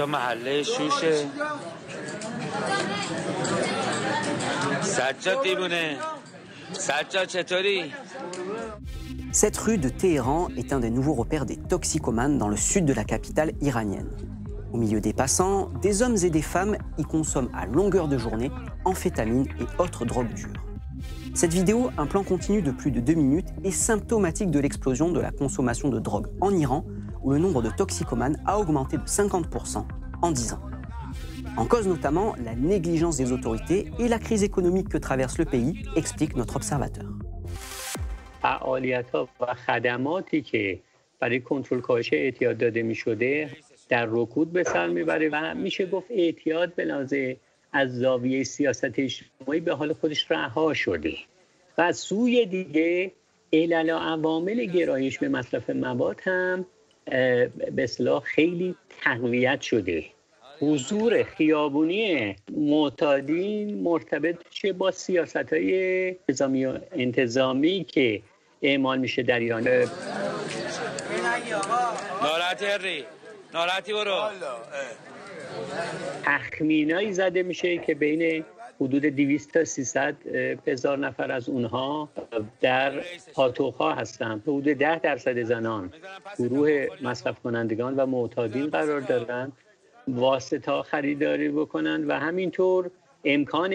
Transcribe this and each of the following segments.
اینجا محله شوشه سجاد دیبونه سجاد چطوری؟ Cette rue de Téhéran est un des nouveaux repères des toxicomanes dans le sud de la capitale iranienne. Au milieu des passants, des hommes et des femmes y consomment à longueur de journée amphétamines et autres drogues dures. Cette vidéo, un plan continu de plus de deux minutes, est symptomatique de l'explosion de la consommation de drogue en Iran, où le nombre de toxicomanes a augmenté de 50% en 10 ans. En cause notamment la négligence des autorités et la crise économique que traverse le pays, explique notre observateur. فعالیت ها و خدماتی که برای کنترل کاهش اعتیاد داده می شده در رکود به سر می‌بره و میشه گفت اعتیاد به لحاظ از زاویه سیاست اجتماعی به حال خودش رها شده. و از سوی دیگه علل و عوامل گرایش به مصرف مواد هم به اصلاح خیلی تقویت شده. حضور خیابونی معتادین مرتبط چه با سیاست های نظامی و انتظامی که اعمال میشه در ایران؟ ناراحتی برو. تخمینایی زده میشه که بین حدود 200 تا 300 هزار نفر از اونها در پاتوقها هستند حدود 10 درصد زنان گروه مصرف کنندگان و معتادین قرار دارند واسطه خریداری بکنند و همینطور امکان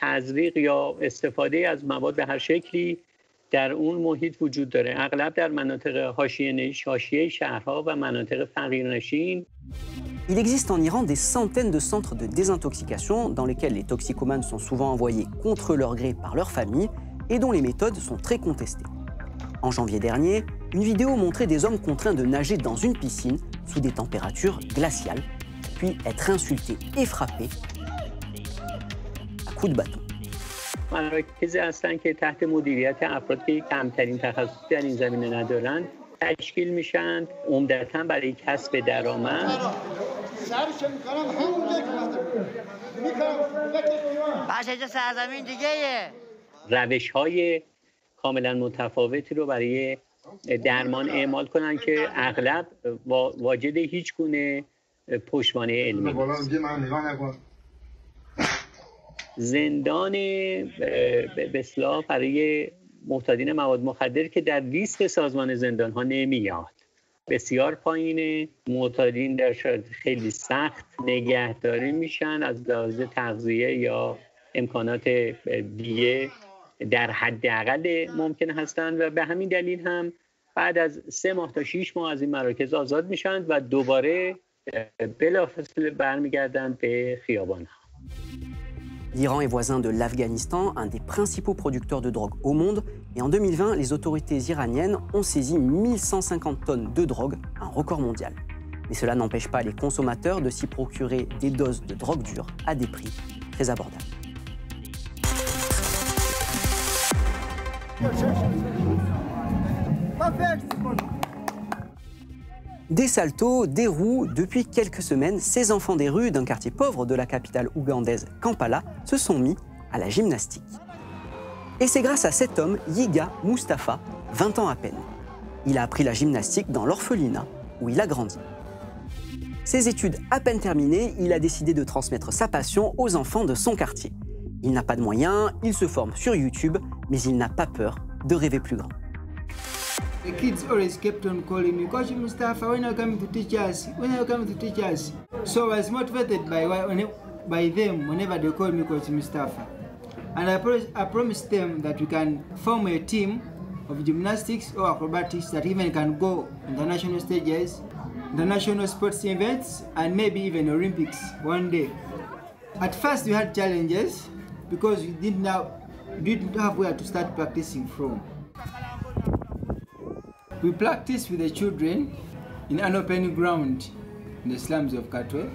تزریق یا استفاده از مواد به هر شکلی در اون محیط وجود داره اغلب در مناطق حاشیه حاشیه شهرها و مناطق فقیرنشین Il existe en Iran des centaines de centres de désintoxication dans lesquels les toxicomanes sont souvent envoyés contre leur gré par leur famille et dont les méthodes sont très contestées. En janvier dernier, une vidéo montrait des hommes contraints de nager dans une piscine sous des températures glaciales, puis être insultés et frappés à coups de bâton. مراکز هستن که تحت مدیریت افراد که کمترین تخصص در این زمینه ندارند تشکیل میشن عمدتا برای کسب درآمد. روش های کاملا متفاوتی رو برای درمان اعمال کنن که اغلب واجد هیچ گونه پشتوانه علمی زندان به برای معتادین مواد مخدر که در لیست سازمان زندان ها نمیاد. بسیار پایینه. معتادین در خیلی سخت نگهداری میشن از لحاظ تغذیه یا امکانات دیگه در حداقل ممکن هستند و به همین دلیل هم بعد از سه ماه تا شیش ماه از این مراکز آزاد میشن و دوباره بلافاصله برمیگردند به خیابان ها L'Iran est voisin de l'Afghanistan, un des principaux producteurs de drogue au monde, et en 2020, les autorités iraniennes ont saisi 1150 tonnes de drogue, un record mondial. Mais cela n'empêche pas les consommateurs de s'y procurer des doses de drogue dure à des prix très abordables. Des saltos, des roues, depuis quelques semaines, ces enfants des rues d'un quartier pauvre de la capitale ougandaise Kampala se sont mis à la gymnastique. Et c'est grâce à cet homme, Yiga Mustafa, 20 ans à peine. Il a appris la gymnastique dans l'orphelinat où il a grandi. Ses études à peine terminées, il a décidé de transmettre sa passion aux enfants de son quartier. Il n'a pas de moyens, il se forme sur YouTube, mais il n'a pas peur de rêver plus grand. The kids always kept on calling me, Coach Mustafa, when are you coming to teach us? When are you coming to teach us? So I was motivated by, by them whenever they called me Coach Mustafa. And I, pro I promised them that we can form a team of gymnastics or acrobatics that even can go on the national stages, the national sports events, and maybe even Olympics one day. At first we had challenges because we didn't have, didn't have where to start practicing from. We practice with the children in an open ground in the slums of Katwe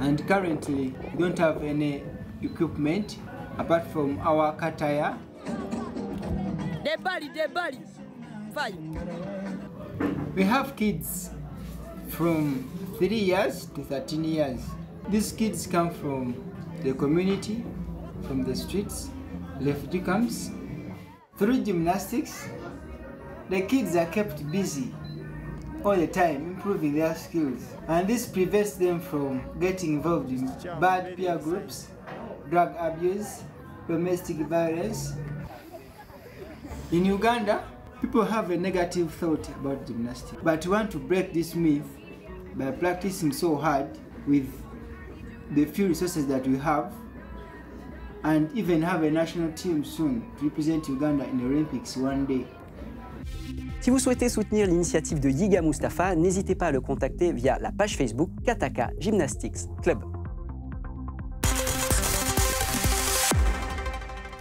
and currently we don't have any equipment apart from our kataya. We have kids from 3 years to 13 years. These kids come from the community from the streets, refugee camps. Through gymnastics, the kids are kept busy all the time, improving their skills. And this prevents them from getting involved in bad peer groups, drug abuse, domestic violence. In Uganda, people have a negative thought about gymnastics, but we want to break this myth by practicing so hard with the few resources that we have and even have a national team soon to represent Uganda in the Olympics one day. Si vous souhaitez soutenir l'initiative de Yiga Mustafa, n'hésitez pas à le contacter via la page Facebook Kataka Gymnastics Club.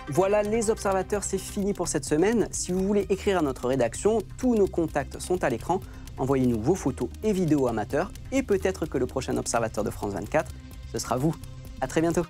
Voilà les observateurs, c'est fini pour cette semaine. Si vous voulez écrire à notre rédaction, tous nos contacts sont à l'écran. Envoyez-nous vos photos et vidéos amateurs et peut-être que le prochain observateur de France 24, ce sera vous. À très bientôt.